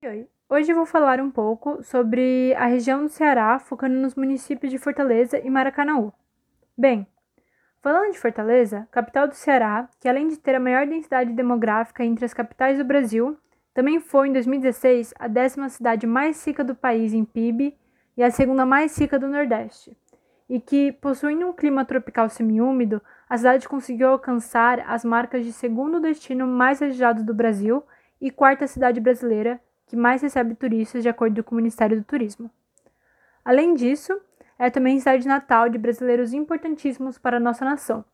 Oi, hoje vou falar um pouco sobre a região do Ceará, focando nos municípios de Fortaleza e Maracanaú. Bem, falando de Fortaleza, capital do Ceará, que além de ter a maior densidade demográfica entre as capitais do Brasil, também foi em 2016 a décima cidade mais rica do país em PIB e a segunda mais rica do Nordeste, e que, possuindo um clima tropical semiúmido, a cidade conseguiu alcançar as marcas de segundo destino mais desejado do Brasil e quarta cidade brasileira que mais recebe turistas de acordo com o Ministério do Turismo. Além disso, é também cidade natal de brasileiros importantíssimos para a nossa nação,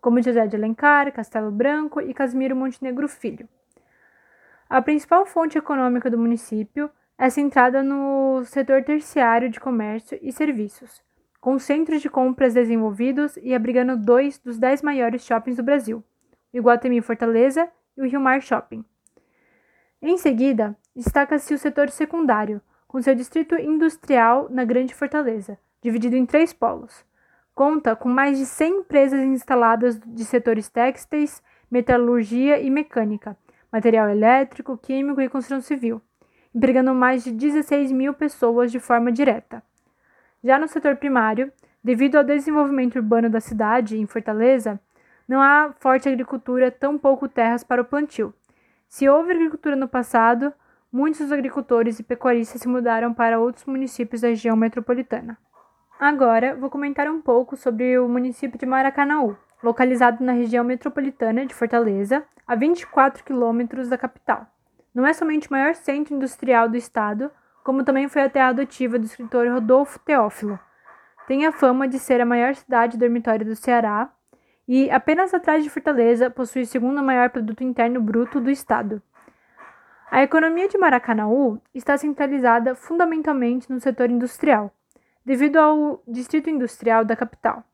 como José de Alencar, Castelo Branco e Casimiro Montenegro Filho. A principal fonte econômica do município é centrada no setor terciário de comércio e serviços, com centros de compras desenvolvidos e abrigando dois dos dez maiores shoppings do Brasil, o Iguatemi Fortaleza e o Rio Mar Shopping. Em seguida, destaca-se o setor secundário, com seu distrito industrial na Grande Fortaleza, dividido em três polos. Conta com mais de 100 empresas instaladas de setores têxteis, metalurgia e mecânica, material elétrico, químico e construção civil, empregando mais de 16 mil pessoas de forma direta. Já no setor primário, devido ao desenvolvimento urbano da cidade, em Fortaleza, não há forte agricultura, tão pouco terras para o plantio, se houve agricultura no passado, muitos agricultores e pecuaristas se mudaram para outros municípios da região metropolitana. Agora, vou comentar um pouco sobre o município de Maracanaú, localizado na região metropolitana de Fortaleza, a 24 quilômetros da capital. Não é somente o maior centro industrial do estado, como também foi a terra adotiva do escritor Rodolfo Teófilo. Tem a fama de ser a maior cidade dormitória do Ceará e, apenas atrás de Fortaleza, possui o segundo maior produto interno bruto do estado. A economia de Maracanaú está centralizada fundamentalmente no setor industrial, devido ao distrito industrial da capital.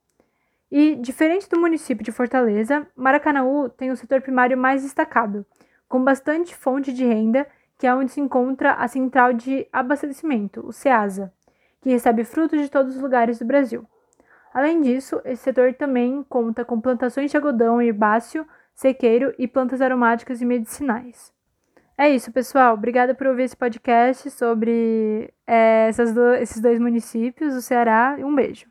E, diferente do município de Fortaleza, Maracanaú tem o setor primário mais destacado, com bastante fonte de renda, que é onde se encontra a central de abastecimento, o CEASA, que recebe frutos de todos os lugares do Brasil. Além disso, esse setor também conta com plantações de algodão herbáceo, sequeiro e plantas aromáticas e medicinais. É isso, pessoal. Obrigada por ouvir esse podcast sobre é, do, esses dois municípios do Ceará. Um beijo.